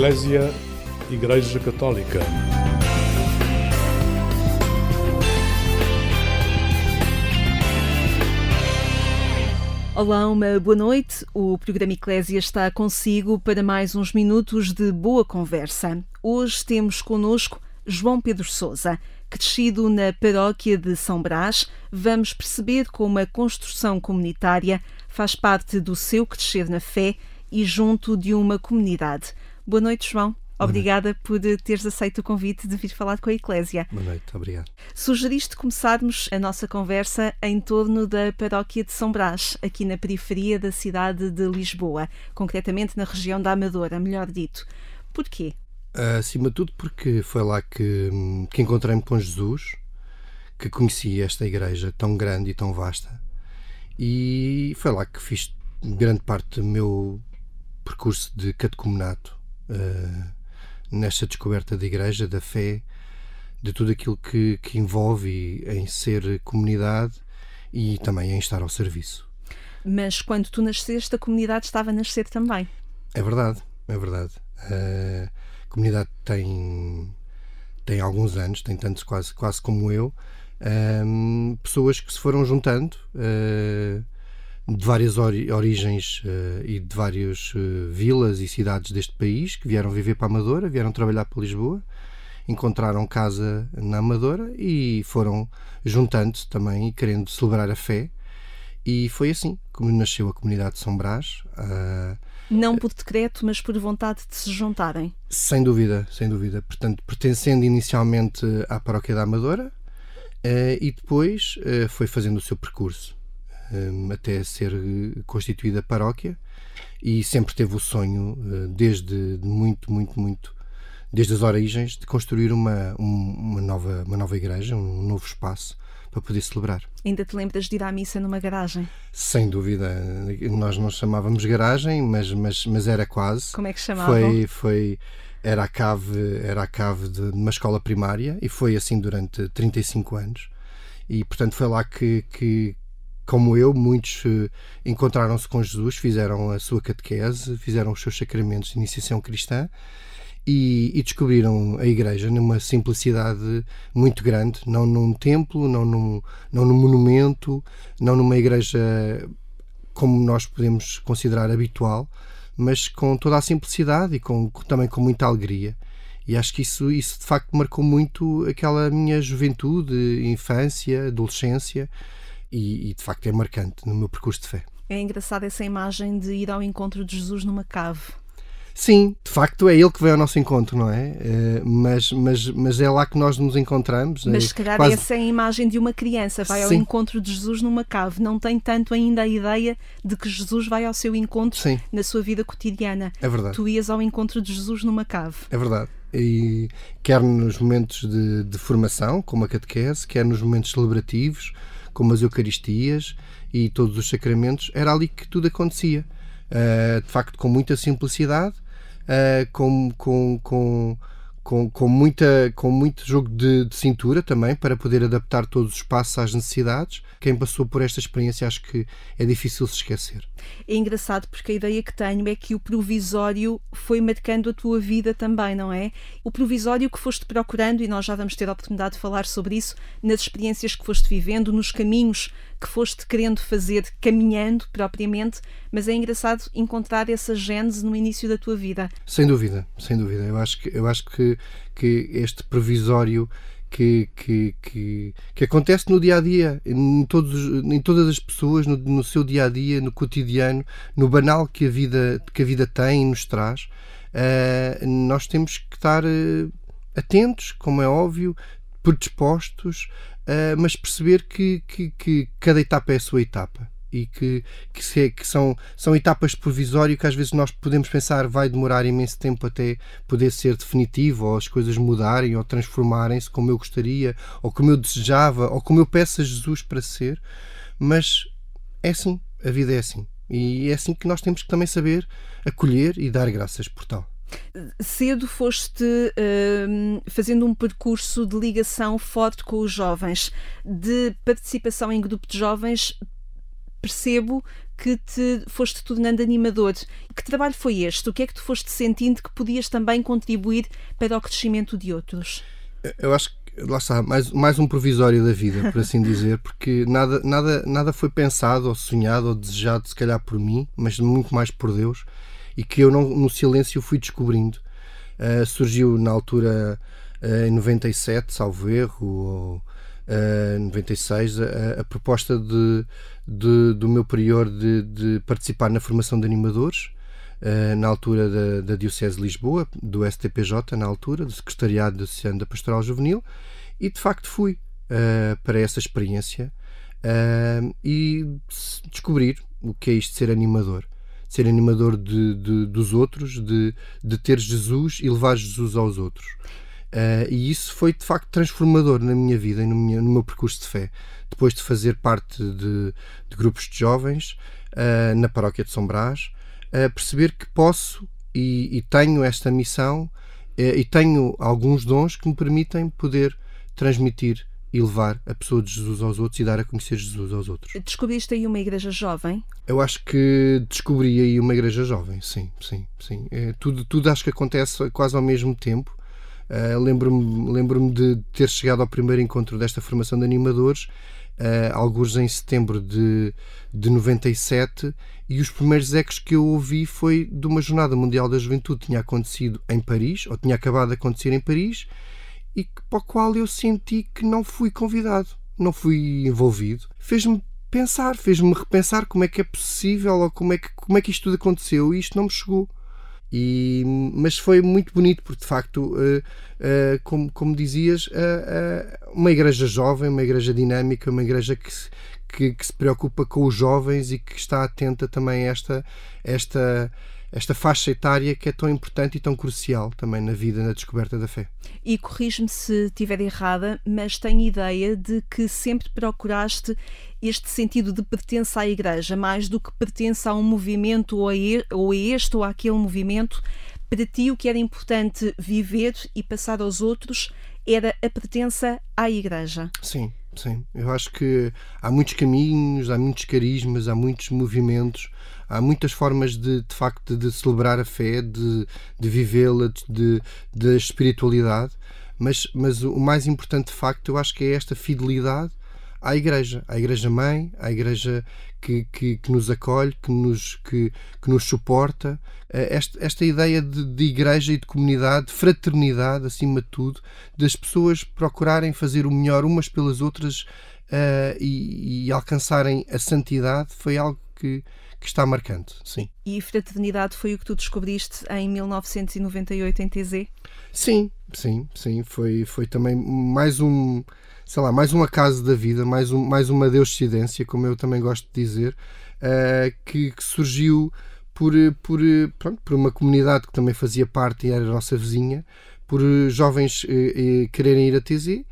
Eclésia Igreja Católica. Olá, uma boa noite. O programa Eclésia está consigo para mais uns minutos de boa conversa. Hoje temos connosco João Pedro Souza. Crescido na paróquia de São Brás, vamos perceber como a construção comunitária faz parte do seu crescer na fé e junto de uma comunidade. Boa noite, João. Obrigada por teres aceito o convite de vir falar com a Eclésia. Boa noite, obrigado. Sugeriste começarmos a nossa conversa em torno da paróquia de São Brás, aqui na periferia da cidade de Lisboa, concretamente na região da Amadora, melhor dito. Porquê? Acima de tudo porque foi lá que, que encontrei-me com Jesus, que conheci esta igreja tão grande e tão vasta, e foi lá que fiz grande parte do meu percurso de catecumenato. Uh, nesta descoberta da igreja, da fé, de tudo aquilo que, que envolve em ser comunidade e também em estar ao serviço. Mas quando tu nasceste, a comunidade estava a nascer também. É verdade, é verdade. A comunidade tem, tem alguns anos, tem tantos quase, quase como eu, um, pessoas que se foram juntando. Uh, de várias ori origens uh, e de várias uh, vilas e cidades deste país que vieram viver para a Amadora, vieram trabalhar para Lisboa, encontraram casa na Amadora e foram juntando-se também e querendo celebrar a fé. E foi assim como nasceu a comunidade de São Brás. Uh, não por decreto, mas por vontade de se juntarem. Sem dúvida, sem dúvida. Portanto, pertencendo inicialmente à paróquia da Amadora e depois foi fazendo o seu percurso até ser eh, constituída paróquia e sempre teve o sonho, eh, desde muito, muito, muito, desde as origens, de construir uma, uma, nova, uma nova igreja, um novo espaço para poder celebrar. Ainda te lembras de ir à missa numa garagem? Sem dúvida. Nós não chamávamos garagem, mas, mas, mas era quase. Como é que chamavam? Foi, foi, era a cave, era a cave de uma escola primária e foi assim durante 35 anos. E, portanto, foi lá que, que, como eu, muitos uh, encontraram-se com Jesus, fizeram a sua catequese, fizeram os seus sacramentos de iniciação cristã e, e, descobriram a Igreja numa simplicidade muito grande, não num templo, não num, não num monumento, não numa igreja como nós podemos considerar habitual, mas com toda a simplicidade e com, também com muita alegria. E acho que isso, isso de facto marcou muito aquela minha juventude, infância, adolescência e, e, de facto é marcante no meu percurso de fé. É engraçada essa imagem de ir ao encontro de Jesus numa cave. Sim, de facto é ele que vem ao nosso encontro, não é? Uh, mas, mas, mas é lá que nós nos encontramos. Mas se calhar quase... essa é a imagem de uma criança, vai ao encontro de Jesus numa cave, não tem tanto ainda a ideia de que Jesus vai ao seu encontro Sim. na sua vida cotidiana. É verdade. Tu ias ao encontro de Jesus numa cave. É verdade. E quer nos momentos de, de formação, como a catequese, quer nos momentos celebrativos, como as Eucaristias e todos os sacramentos, era ali que tudo acontecia. Uh, de facto, com muita simplicidade, uh, com, com, com, com, com, muita, com muito jogo de, de, cintura também, para poder adaptar todos os passos às necessidades. Quem passou por esta experiência acho que é difícil se esquecer. É engraçado porque a ideia que tenho é que o provisório foi marcando a tua vida também, não é? O provisório que foste procurando, e nós já vamos ter a oportunidade de falar sobre isso, nas experiências que foste vivendo, nos caminhos que foste querendo fazer, caminhando propriamente, mas é engraçado encontrar essa gênese no início da tua vida. Sem dúvida, sem dúvida. Eu acho que, eu acho que, que este provisório que, que, que, que, acontece no dia a dia, em, todos, em todas as pessoas, no, no, seu dia a dia, no cotidiano, no banal que a vida, que a vida tem e nos traz. Uh, nós temos que estar uh, atentos, como é óbvio, predispostos, uh, mas perceber que, que, que cada etapa é a sua etapa e que, que, se, que, são, são etapas de provisório que às vezes nós podemos pensar vai demorar imenso tempo até poder ser definitivo, ou as coisas mudarem ou transformarem-se como eu gostaria, ou como eu desejava, ou como eu peço a Jesus para ser, mas é assim, a vida é assim. E é assim que nós temos que também saber acolher e dar graças por tal. Cedo foste uh, fazendo um percurso de ligação forte com os jovens, de participação em grupo de jovens. Percebo que te foste tornando animador. Que trabalho foi este? O que é que tu foste sentindo que podias também contribuir para o crescimento de outros? Eu acho que lá está, mais, mais um provisório da vida, por assim dizer, porque nada, nada, nada foi pensado ou sonhado ou desejado, se calhar por mim, mas muito mais por Deus, e que eu não, no silêncio fui descobrindo. Uh, surgiu na altura uh, em 97, salvo erro, ou uh, 96, a, a proposta de, de, do meu prior de, de, participar na formação de animadores. Uh, na altura da, da, Diocese de Lisboa, do STPJ, na altura, do Secretariado Diocesano da Pastoral Juvenil, e de facto fui uh, para essa experiência e descobrir o que é isto de ser animador. Ser animador de, de, dos outros, de, de ter Jesus e levar Jesus aos outros. E isso foi de facto transformador na minha vida e no, minha, no meu percurso de fé. Depois de fazer parte de, de grupos de jovens na paróquia de São Brás, perceber que posso e, e tenho esta missão e tenho alguns dons que me permitem poder transmitir e levar a pessoa de Jesus aos outros e dar a conhecer Jesus aos outros. Descobriste aí uma igreja jovem? Eu acho que descobri aí uma igreja jovem, sim, sim, sim. É, tudo, tudo acho que acontece quase ao mesmo tempo. Uh, lembro-me lembro de ter chegado ao primeiro encontro desta formação de animadores, uh, alguns em setembro de, de 97, e os primeiros ecos que eu ouvi foi de uma Jornada Mundial da Juventude. Tinha acontecido em Paris, ou tinha acabado de acontecer em Paris, e para o qual eu senti que não fui convidado, não fui envolvido. Fez-me pensar, fez-me repensar como é que é possível ou como é que, como é que isto tudo aconteceu e isto não me chegou. E, mas foi muito bonito, porque de facto, uh, uh, como, como dizias, uh, uma igreja jovem, uma igreja dinâmica, uma igreja que se, que, que se preocupa com os jovens e que está atenta também a esta, esta, esta faixa etária que é tão importante e tão crucial também na vida, na descoberta da fé. E corrijo-me se estiver errada, mas tenho ideia de que sempre procuraste este sentido de pertença à Igreja, mais do que pertença a um movimento ou a, este ou àquele movimento. Para ti, o que era importante viver e passar aos outros era a pertença à Igreja. Sim, sim. Eu acho que há muitos caminhos, há muitos carismas, há muitos movimentos há muitas formas de, de facto de celebrar a fé, de, de vivê-la, de, de espiritualidade, mas, mas o mais importante de facto eu acho que é esta fidelidade à Igreja, à Igreja Mãe, à Igreja que, que, que nos acolhe, que nos, que, que nos suporta. Eh, esta, esta ideia de, de, igreja e de comunidade, de fraternidade, acima de tudo, das pessoas procurarem fazer o melhor umas pelas outras uh, e, e alcançarem a santidade, foi algo que, que está marcante, sim. E fraternidade foi o que tu descobriste em 1998 em TZ? Sim, sim, sim. Foi, foi também mais um, sei lá, mais um acaso da vida, mais, um, mais uma deuscidência, como eu também gosto de dizer, uh, que, que, surgiu por, por, pronto, por uma comunidade que também fazia parte e era a nossa vizinha, por jovens uh, quererem ir a TZ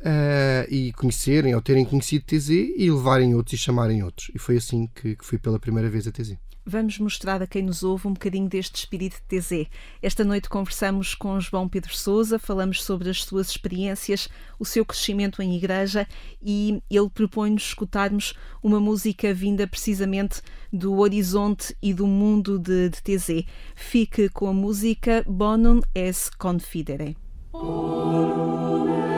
uh, e conhecerem ou terem conhecido TZ e levarem outros e chamarem outros. E foi assim que, que fui pela primeira vez a TZ. Vamos mostrar a quem nos ouve um bocadinho deste espírito de TZ. Esta noite conversamos com João Pedro Souza, falamos sobre as suas experiências, o seu crescimento em igreja e ele propõe-nos escutarmos uma música vinda precisamente do horizonte e do mundo de, de TZ. Fique com a música Bonum es Confidere. A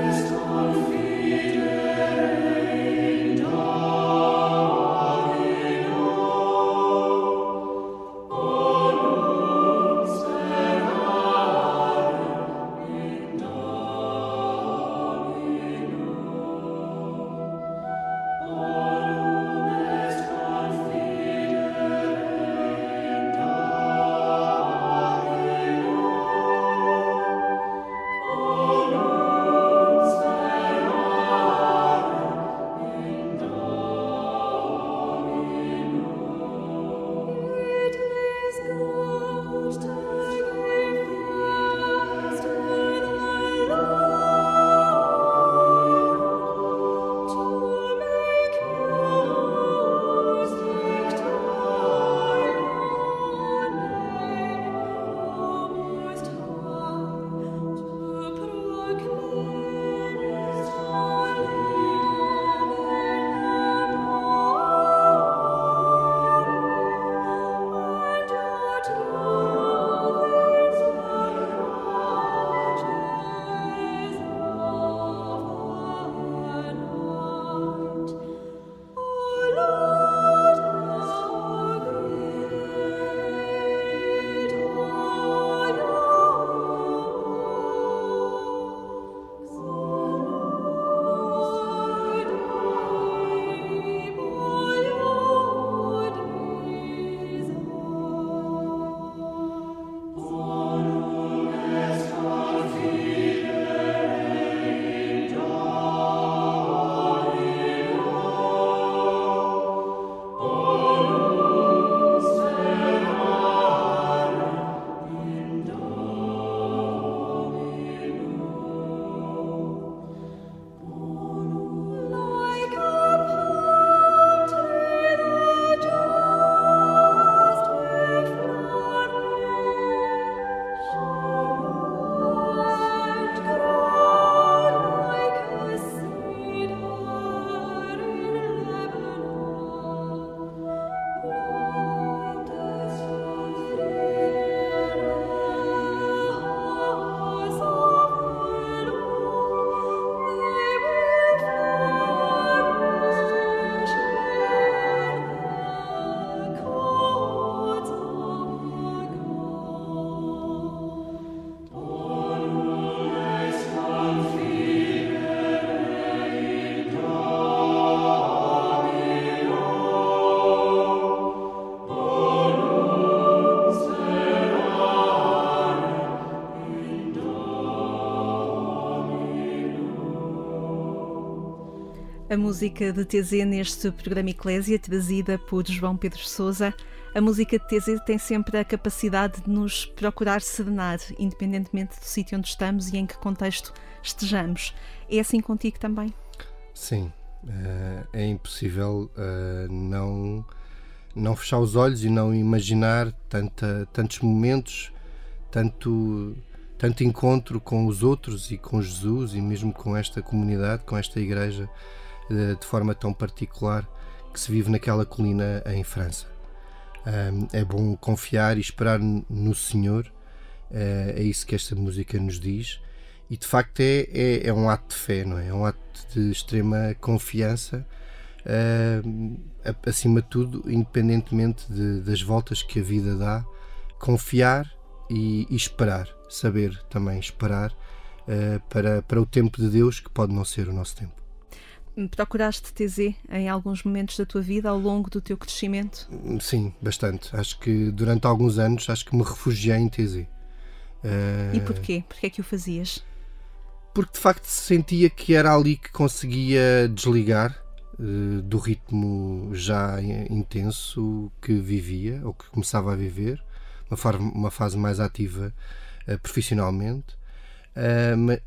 música de TZ neste programa Eclésia, trazida por João Pedro Souza. A música de TZ tem sempre a capacidade de nos procurar serenar, independentemente do sítio onde estamos e em que contexto estejamos. É assim contigo também? Sim. Eh, é impossível uh, não, não fechar os olhos e não imaginar tanta, tantos momentos, tanto, tanto encontro com os outros e com Jesus e mesmo com esta comunidade, com esta igreja de forma tão particular que se vive naquela colina em França. É bom confiar e esperar no Senhor, eh, é isso que esta música nos diz, e de facto é, é, é um ato de fé, não é? É um ato de extrema confiança, acima de tudo, independentemente de, das voltas que a vida dá, confiar e, e esperar, saber também esperar uh, para, para o tempo de Deus, que pode não ser o nosso tempo. Procuraste TZ em alguns momentos da tua vida ao longo do teu crescimento? Sim, bastante. Acho que durante alguns anos acho que me refugiei em TZ. Uh... E porquê? Porquê é que o fazias? Porque de facto sentia que era ali que conseguia desligar uh, do ritmo já intenso que vivia ou que começava a viver, uma, uma fase mais ativa uh, profissionalmente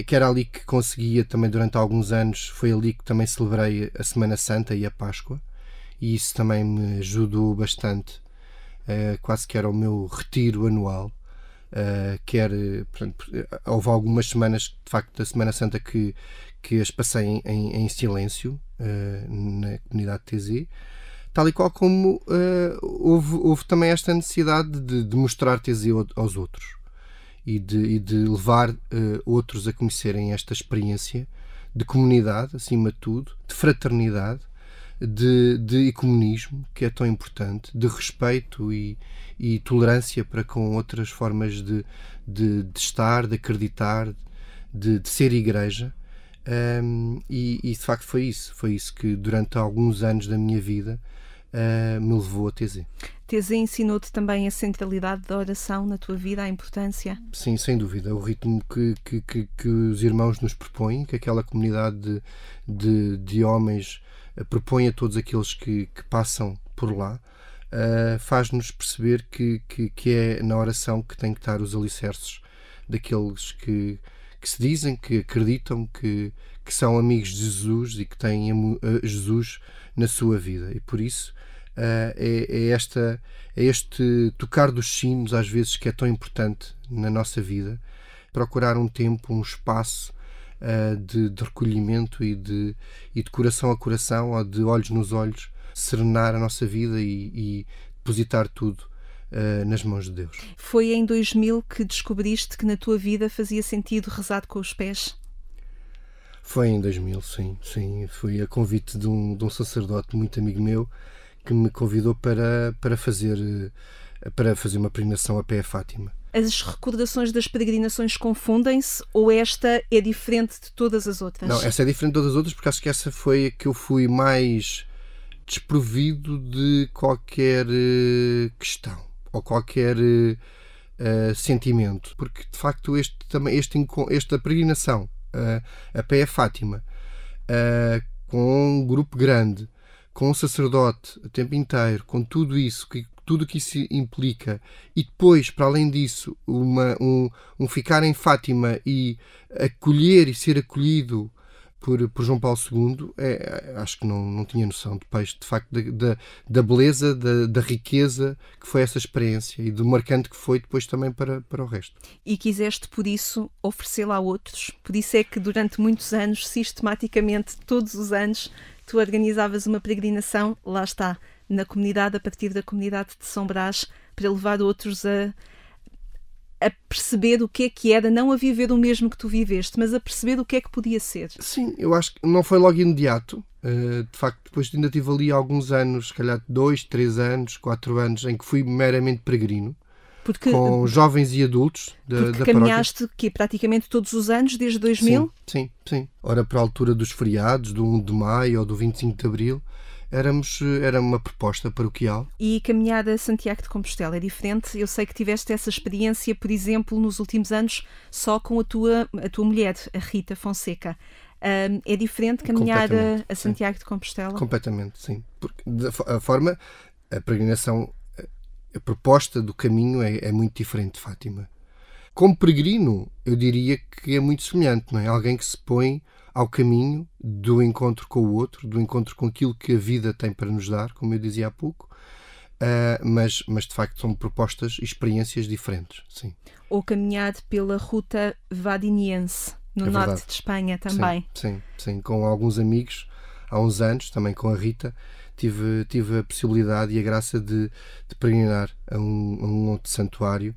que era ali que conseguia também durante alguns anos, foi ali que também celebrei a Semana Santa e a Páscoa, e isso também me ajudou bastante, uh, quase que era o meu retiro anual. Uh, quer, portanto, houve algumas semanas, de facto, da Semana Santa que, que as passei em, em, silêncio na comunidade TZ, tal e qual como houve, houve também esta necessidade de, de mostrar TZ aos outros e de, e de levar uh, outros a conhecerem esta experiência de comunidade, acima de tudo, de fraternidade, de, de ecumenismo, que é tão importante, de respeito e, e tolerância para com outras formas de, de, de estar, de acreditar, de, de ser igreja. Um, e, e, de facto foi isso, foi isso que durante alguns anos da minha vida uh, me levou a TZ. TZ ensinou-te também a centralidade da oração na tua vida, a importância? Sim, sem dúvida. O ritmo que, que, que, que os irmãos nos propõem, que aquela comunidade de, de, de homens uh, propõe a todos aqueles que, que passam por lá, uh, faz-nos perceber que, que, que é na oração que tem que estar os alicerces daqueles que, que se dizem, que acreditam, que, que são amigos de Jesus e que têm Jesus na sua vida. E por isso é, é, esta, é este tocar dos sinos, às vezes, que é tão importante na nossa vida. Procurar um tempo, um espaço uh, de, de, recolhimento e de, e de coração a coração, ou de olhos nos olhos, serenar a nossa vida e, e depositar tudo Uh, nas mãos de Deus. Foi em 2000 que descobriste que na tua vida fazia sentido rezar com os pés? Foi em 2000, sim. sim. Fui a convite de um, de um sacerdote muito amigo meu que me convidou para, para, fazer, para fazer uma peregrinação a pé a Fátima. As recordações das peregrinações confundem-se ou esta é diferente de todas as outras? Não, essa é diferente de todas as outras porque acho que essa foi a que eu fui mais desprovido de qualquer eh, questão ou qualquer uh, sentimento. Porque de facto este, também, este, esta peregrinação uh, a pé a Fátima uh, com um grupo grande com um sacerdote o tempo inteiro, com tudo isso, que, tudo que isso implica, e depois, para além disso, uma, um, um ficar em Fátima e acolher e ser acolhido por, por João Paulo II, é, acho que não, não tinha noção de peixe, de facto, da, da, beleza, da, da, riqueza que foi essa experiência e do marcante que foi depois também para, para o resto. E quiseste, por isso, oferecê-la a outros? Por isso é que durante muitos anos, sistematicamente, todos os anos, tu organizavas uma peregrinação, lá está, na comunidade, a partir da comunidade de São Brás, para levar outros a a perceber o que é que era, não a viver o mesmo que tu viveste, mas a perceber o que é que podia ser. Sim, eu acho que não foi logo imediato. Uh, de facto, depois ainda tive ali alguns anos, se calhar dois, três anos, quatro anos, em que fui meramente peregrino. Porque, com jovens e adultos da, porque da caminhaste que praticamente todos os anos, desde 2000? Sim, sim, sim. Ora, para a altura dos feriados, do 1 de maio ou do 25 de abril, éramos, era uma proposta paroquial. E caminhada Santiago de Compostela é diferente? Eu sei que tiveste essa experiência, por exemplo, nos últimos anos, só com a tua, a tua mulher, a Rita Fonseca. é diferente caminhar a, a, Santiago de Compostela? Completamente, sim. Porque a forma, a peregrinação, a proposta do caminho é, é muito diferente Fátima. Como peregrino, eu diria que é muito semelhante, não é? Alguém que se põe ao caminho do encontro com o outro, do encontro com aquilo que a vida tem para nos dar, como eu dizia há pouco, uh, mas, mas de facto são propostas e experiências diferentes, sim. Ou caminhar pela ruta vadiniense, no é norte de Espanha também. Sim, sim, sim, com alguns amigos, há uns anos, também com a Rita, tive, tive a possibilidade e a graça de, de peregrinar a um, a um outro santuário,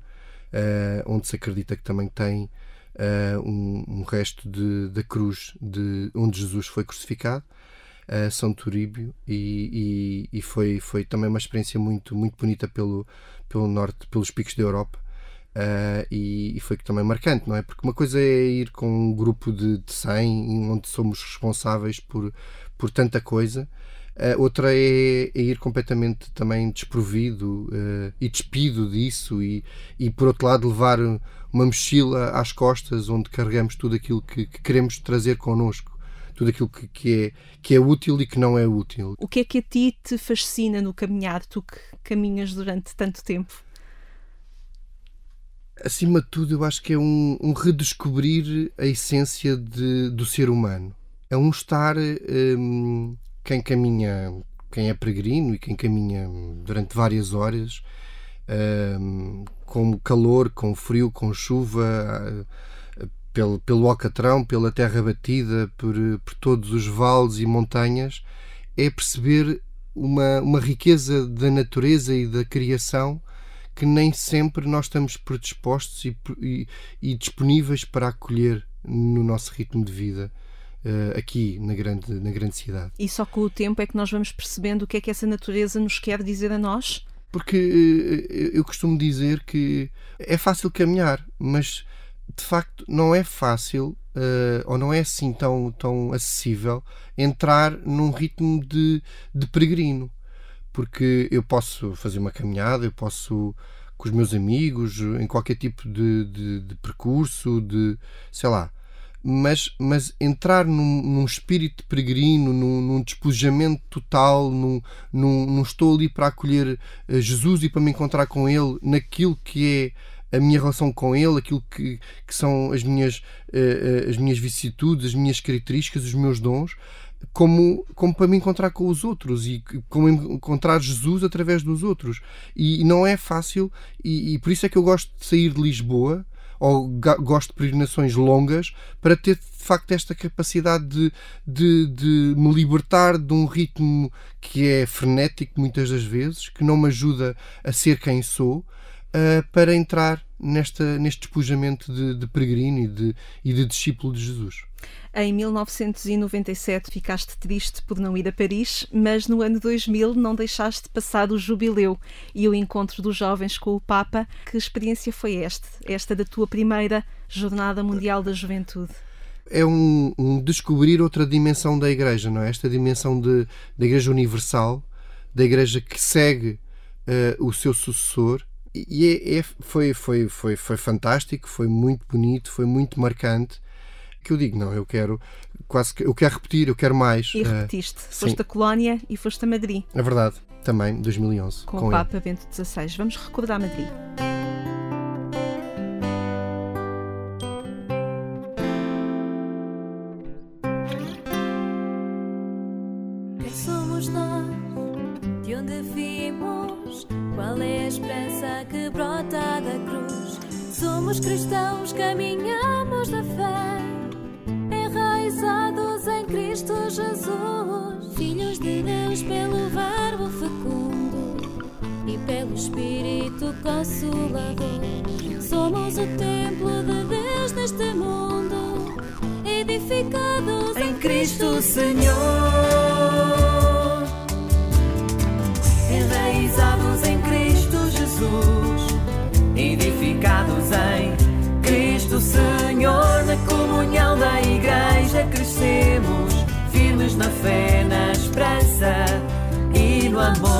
uh, onde se acredita que também tem uh, um, um, resto de, da cruz de onde Jesus foi crucificado, uh, São Turíbio, e, e, e, foi, foi também uma experiência muito, muito bonita pelo, pelo norte, pelos picos da Europa. Uh, e, e, foi também marcante, não é? Porque uma coisa é ir com um grupo de, de 100 onde somos responsáveis por, por tanta coisa, Uh, outra é, é, ir completamente também desprovido uh, e despido disso e, e, por outro lado, levar uma mochila às costas onde carregamos tudo aquilo que, que queremos trazer connosco, tudo aquilo que, que, é, que é útil e que não é útil. O que é que a ti te fascina no caminhar, tu que caminhas durante tanto tempo? Acima de tudo, eu acho que é um, um redescobrir a essência de, do ser humano. É um estar. Um, quem caminha, quem é peregrino e quem caminha durante várias horas, um, com calor, com frio, com chuva, uh, pelo, pelo Alcatrão, pela terra batida, por, por todos os vales e montanhas, é perceber uma, uma riqueza da natureza e da criação que nem sempre nós estamos predispostos e, e, e disponíveis para acolher no nosso ritmo de vida uh, aqui na grande, na grande cidade. E só com o tempo é que nós vamos percebendo o que é que essa natureza nos quer dizer a nós? Porque uh, eu costumo dizer que é fácil caminhar, mas de facto não é fácil uh, ou não é assim tão, tão acessível entrar num ritmo de, de peregrino. Porque eu posso fazer uma caminhada, eu posso com os meus amigos, em qualquer tipo de, de, de percurso, de sei lá, mas, mas entrar num, num espírito peregrino, num, num despojamento total, num, num, num, estou ali para acolher eh, Jesus e para me encontrar com Ele naquilo que é a minha relação com Ele, aquilo que, que são as minhas, uh, as minhas vicissitudes, as minhas características, os meus dons, como, como para me encontrar com os outros e como encontrar Jesus através dos outros. E não é fácil, e, e por isso é que eu gosto de sair de Lisboa ou gosto de peregrinações longas para ter de facto esta capacidade de, de, de, me libertar de um ritmo que é frenético muitas das vezes, que não me ajuda a ser quem sou, uh, para entrar nesta, neste despojamento de, de peregrino e de, e de discípulo de Jesus. Em 1997 ficaste triste por não ir a Paris, mas no ano 2000 não deixaste passar o jubileu e o encontro dos jovens com o Papa. Que experiência foi esta? Esta da tua primeira Jornada Mundial da Juventude? É um, um descobrir outra dimensão da Igreja, não é? Esta dimensão de, da Igreja Universal, da Igreja que segue uh, o seu sucessor e é, é, foi, foi, foi, foi fantástico, foi muito bonito, foi muito marcante. Que eu digo, não, eu quero quase que eu quero repetir, eu quero mais. E repetiste, uh, foste sim. a Colónia e foste a Madrid. É verdade, também, 2011. Com, com o Papa Bento XVI. Vamos recordar Madrid. Somos cristãos, caminhamos na fé, Cristo Jesus, filhos de Deus pelo Verbo fecundo e pelo Espírito Consolador. Somos o templo de Deus neste mundo, edificados em Cristo Senhor, enraizados em Cristo Jesus edificados em Cristo Senhor, na comunhão da Igreja crescemos, e no amor.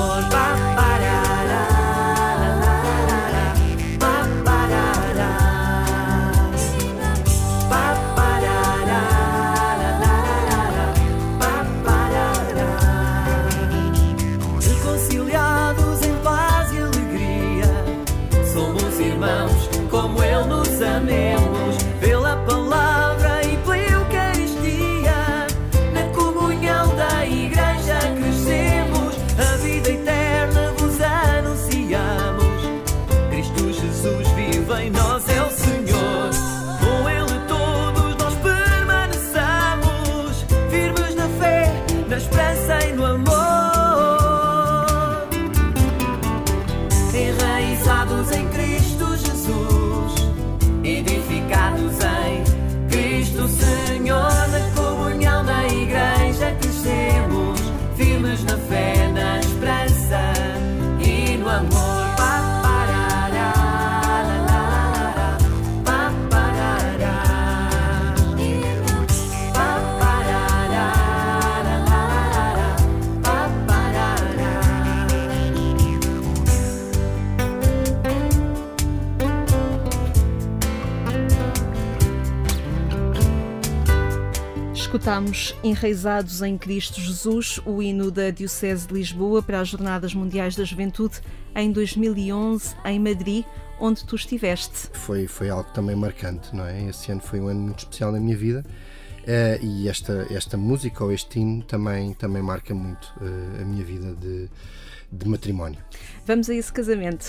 Escutamos Enraizados em Cristo Jesus, o hino da Diocese de Lisboa para as Jornadas Mundiais da Juventude em 2011 em Madrid, onde tu estiveste. Foi, foi algo também marcante, não é? Esse ano foi um ano muito especial na minha vida eh, e esta, esta música ou este hino também, também marca muito eh, a minha vida de, de matrimónio. Vamos a esse casamento.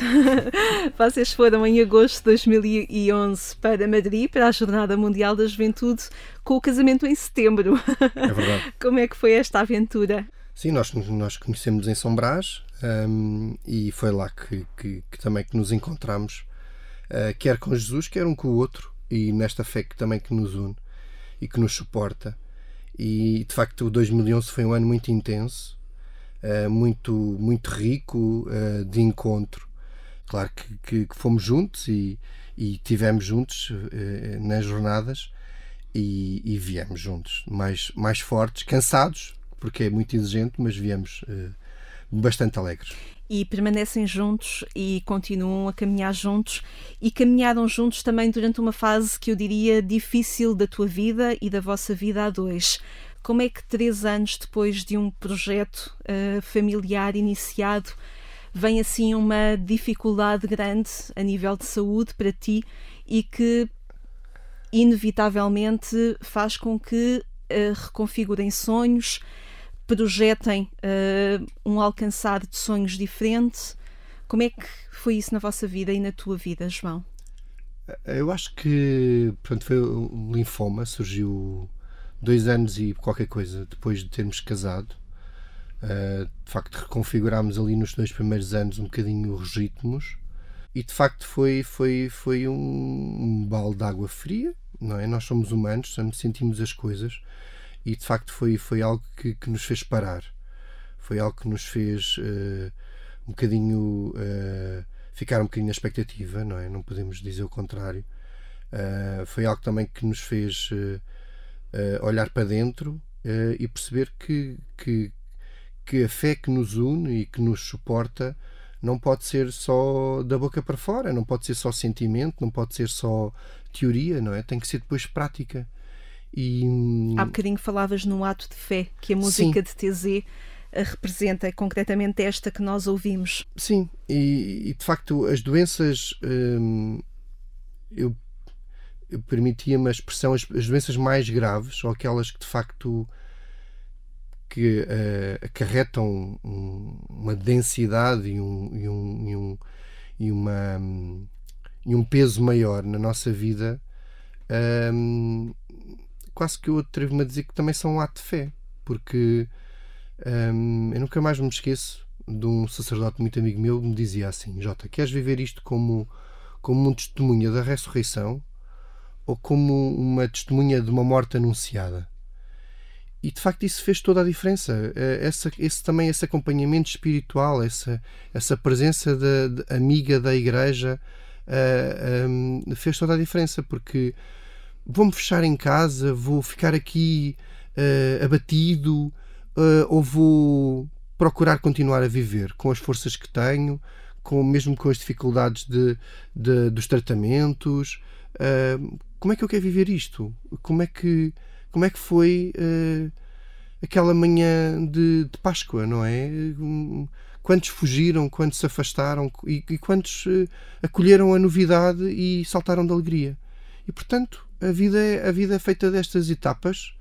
Vocês foram em agosto de 2011 para Madrid, para a Jornada Mundial da Juventude, com o casamento em setembro. É verdade. Como é que foi esta aventura? Sim, nós, nós conhecemos em São Brás hum, e foi lá que, que- que também que nos encontramos, eh, quer com Jesus, quer um com o outro, e nesta fé que também que nos une e que nos suporta. E de facto o 2011 foi um ano muito intenso, eh, muito, muito rico eh, de encontro. Claro que, que- que fomos juntos e, e tivemos juntos eh, nas jornadas e, e viemos juntos, mais, mais fortes, cansados, porque é muito exigente, mas viemos bastante alegres. E permanecem juntos e continuam a caminhar juntos e caminharam juntos também durante uma fase que eu diria difícil da tua vida e da vossa vida a dois. Como é que três anos depois de um projeto eh, familiar iniciado vem assim uma dificuldade grande a nível de saúde para ti e que inevitavelmente faz com que eh, reconfigurem sonhos, projetem eh, um alcançar de sonhos diferente. Como é que foi isso na vossa vida e na tua vida, João? Eu acho que pronto, foi o linfoma, surgiu dois anos e qualquer coisa depois de termos casado. Uh, de facto, reconfigurámos ali nos dois primeiros anos um bocadinho os ritmos e de facto foi, foi, foi um, um balde de água fria, não é? Nós somos humanos, sentimos as coisas e de facto foi, foi algo que, que nos fez parar. Foi algo que nos fez uh, um bocadinho uh, ficar um bocadinho na expectativa, não é? Não podemos dizer o contrário. Uh, foi algo também que nos fez uh, olhar para dentro uh, e perceber que, que, que a fé que nos une e que nos suporta não pode ser só da boca para fora, não pode ser só sentimento, não pode ser só teoria, não é? Tem que ser depois prática. E, Há bocadinho falavas no ato de fé que a música de TZ eh, representa, concretamente esta que nós ouvimos. Sim, e, e, de facto as doenças, hum, eu permitia-me a expressão, as, as doenças mais graves, ou aquelas que de facto que eh, acarretam um- uma densidade e um, e um, e um, e uma, e um peso maior na nossa vida, hum, quase que eu atrevo-me a dizer que também são um ato de fé, porque hum, eu nunca mais me esqueço de um sacerdote muito amigo meu que me dizia assim: Jota, queres viver isto como, como um testemunha da ressurreição ou como uma testemunha de uma morte anunciada? E de facto isso fez toda a diferença. Eh, Essa, esse também esse acompanhamento espiritual, essa, essa presença de amiga da igreja eh, hum, fez toda a diferença porque vou-me fechar em casa, vou ficar aqui eh, abatido eh, ou vou procurar continuar a viver com as forças que tenho, com, mesmo com as dificuldades de, de- dos tratamentos. Eh, como é que eu quero viver isto? Como é que, como é que foi eh, aquela manhã de, de Páscoa, não é? Quantos fugiram, quantos se afastaram e, e quantos eh, acolheram a novidade e saltaram de alegria? E portanto, a vida é, a vida é feita destas etapas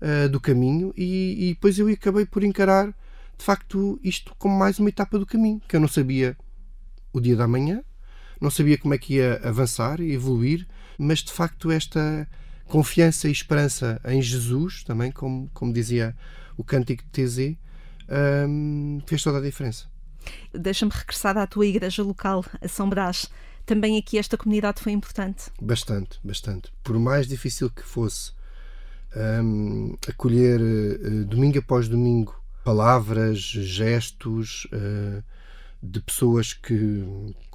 eh, do caminho e, e depois eu acabei por encarar de facto isto como mais uma etapa do caminho, que eu não sabia o dia da manhã, não sabia como é que ia avançar e evoluir, mas de facto esta confiança e esperança em Jesus, também como, como dizia o cântico de TZ, hum, fez toda a diferença. Deixa-me regressar à tua igreja local, a São Brás. Também aqui esta comunidade foi importante. Bastante, bastante. Por mais difícil que fosse hum, acolher eh, domingo após domingo palavras, gestos eh, de pessoas que,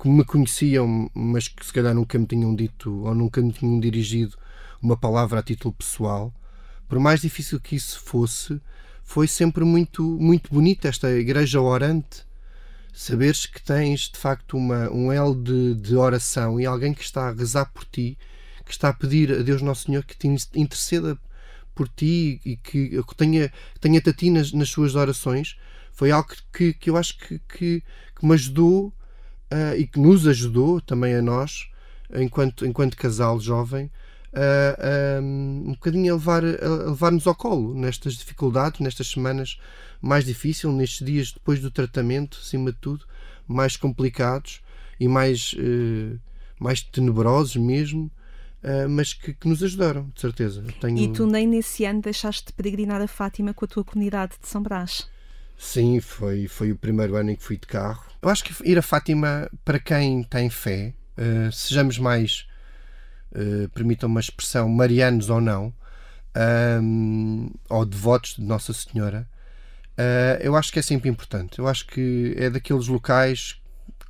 que me conheciam, mas que se calhar nunca me tinham dito ou nunca me tinham dirigido uma palavra a título pessoal, por mais difícil que isso fosse, foi sempre muito, muito bonita esta igreja orante. Saberes que tens de facto uma, um elo de, de oração e alguém que está a rezar por ti, que está a pedir a Deus Nosso Senhor que te interceda por ti e que tenha, tenha-te a ti nas, nas suas orações, foi algo que, que eu acho que, que, que me ajudou uh, e que nos ajudou também a nós, enquanto, enquanto casal jovem, uh, um, um bocadinho a levar, a levar-nos ao colo nestas dificuldades, nestas semanas mais difíceis, nestes dias depois do tratamento, acima de tudo, mais complicados e mais, uh, mais tenebrosos mesmo. Uh, mas que, que, nos ajudaram, de certeza. Tenho... E tu nem nesse ano deixaste de peregrinar a Fátima com a tua comunidade de São Brás? Sim, foi, foi o primeiro ano em que fui de carro. Eu acho que ir a Fátima, para quem tem fé, uh, sejamos mais eh, permitam uma expressão, marianos ou não, um, ou devotos de Nossa Senhora, uh, eu acho que é sempre importante. Eu acho que é daqueles locais,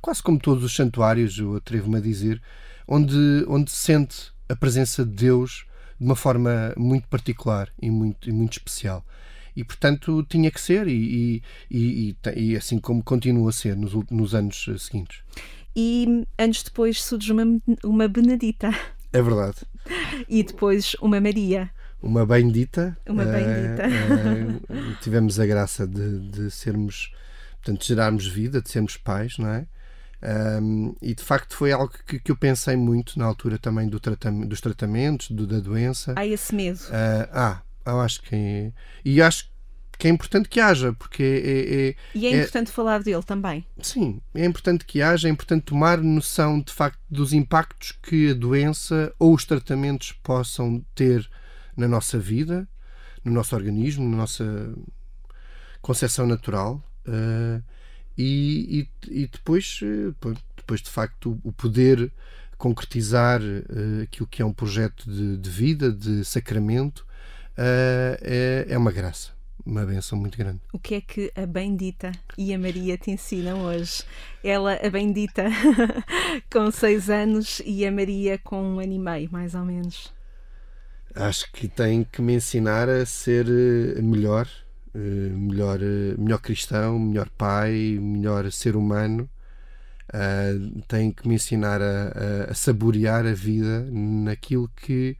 quase como todos os santuários, eu atrevo-me a dizer, onde, onde se sente a presença de Deus de uma forma muito particular e muito, e muito especial. E, portanto, tinha que ser, e, e, e, e assim como continua a ser nos, nos anos seguintes. E anos depois surge uma, uma Benedita. É verdade. E depois uma Maria. Uma bendita. Uma bendita. Uh, uh, tivemos a graça de, de sermos, portanto, de gerarmos vida, de sermos pais, não é? Um, e de facto foi algo que, que, eu pensei muito na altura também do tratam dos tratamentos, do, da doença. Há esse medo. Uh, ah, eu acho que. E acho que é importante que haja, porque é, é, E é, é importante falar dele também. Sim, é importante que haja, é importante tomar noção de facto dos impactos que a doença ou os tratamentos possam ter na nossa vida, no nosso organismo, na nossa concepção natural. Uh, e, e, e, depois, eh, depois, de facto, o poder concretizar uh, aquilo que é um projeto de, de vida, de sacramento, é, é uma graça uma benção muito grande. O que é que a Bendita e a Maria te ensinam hoje? Ela, a Bendita, com seis anos e a Maria com um ano e meio, mais ou menos. Acho que tem que me ensinar a ser eh, melhor, eh, melhor, eh, melhor cristão, melhor pai, melhor ser humano. Tem que me ensinar a, a, a saborear a vida naquilo que,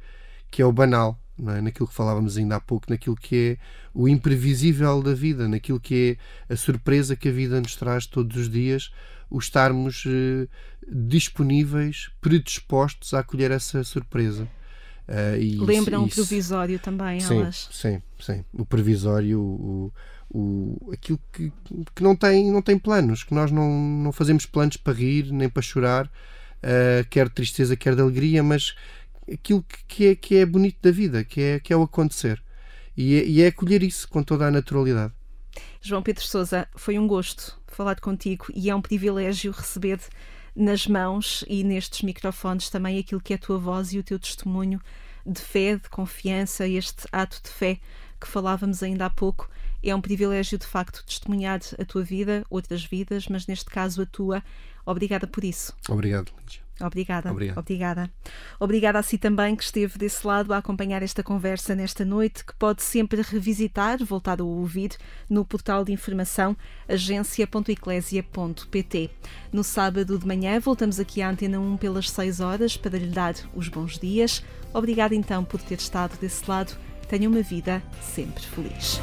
que é o banal, é? naquilo que falávamos ainda há pouco, naquilo que é o imprevisível da vida, naquilo que é a surpresa que a vida nos traz todos os dias, o estarmos eh, disponíveis, predispostos a acolher essa surpresa. Uh, Lembram o provisório também, sim, elas? Sim, sim. O provisório, o, o, aquilo que, que não, tem, não tem planos, que nós não, não fazemos planos para rir nem para chorar, uh, quer de tristeza, quer de alegria, mas aquilo que é, que é bonito da vida, que é, que é o acontecer. E é, e é acolher isso com toda a naturalidade. João Pedro Sousa, foi um gosto falar contigo e é um privilégio receber nas mãos e nestes microfones também aquilo que é a tua voz e o teu testemunho de fé, de confiança, este ato de fé que falávamos ainda há pouco. É um privilégio, de facto, testemunhar a tua vida, outras vidas, mas neste caso a tua. Obrigada por isso. Obrigado, Lígia. Obrigada. Obrigado. Obrigada. Obrigada a si também que esteve desse lado a acompanhar esta conversa nesta noite, que pode sempre revisitar, voltar a ouvir no portal de informação agência.eclésia.pt. No sábado de manhã voltamos aqui à Antena 1 pelas 6 horas para lhe dar os bons dias. Obrigada então por ter estado desse lado. Tenha uma vida sempre feliz.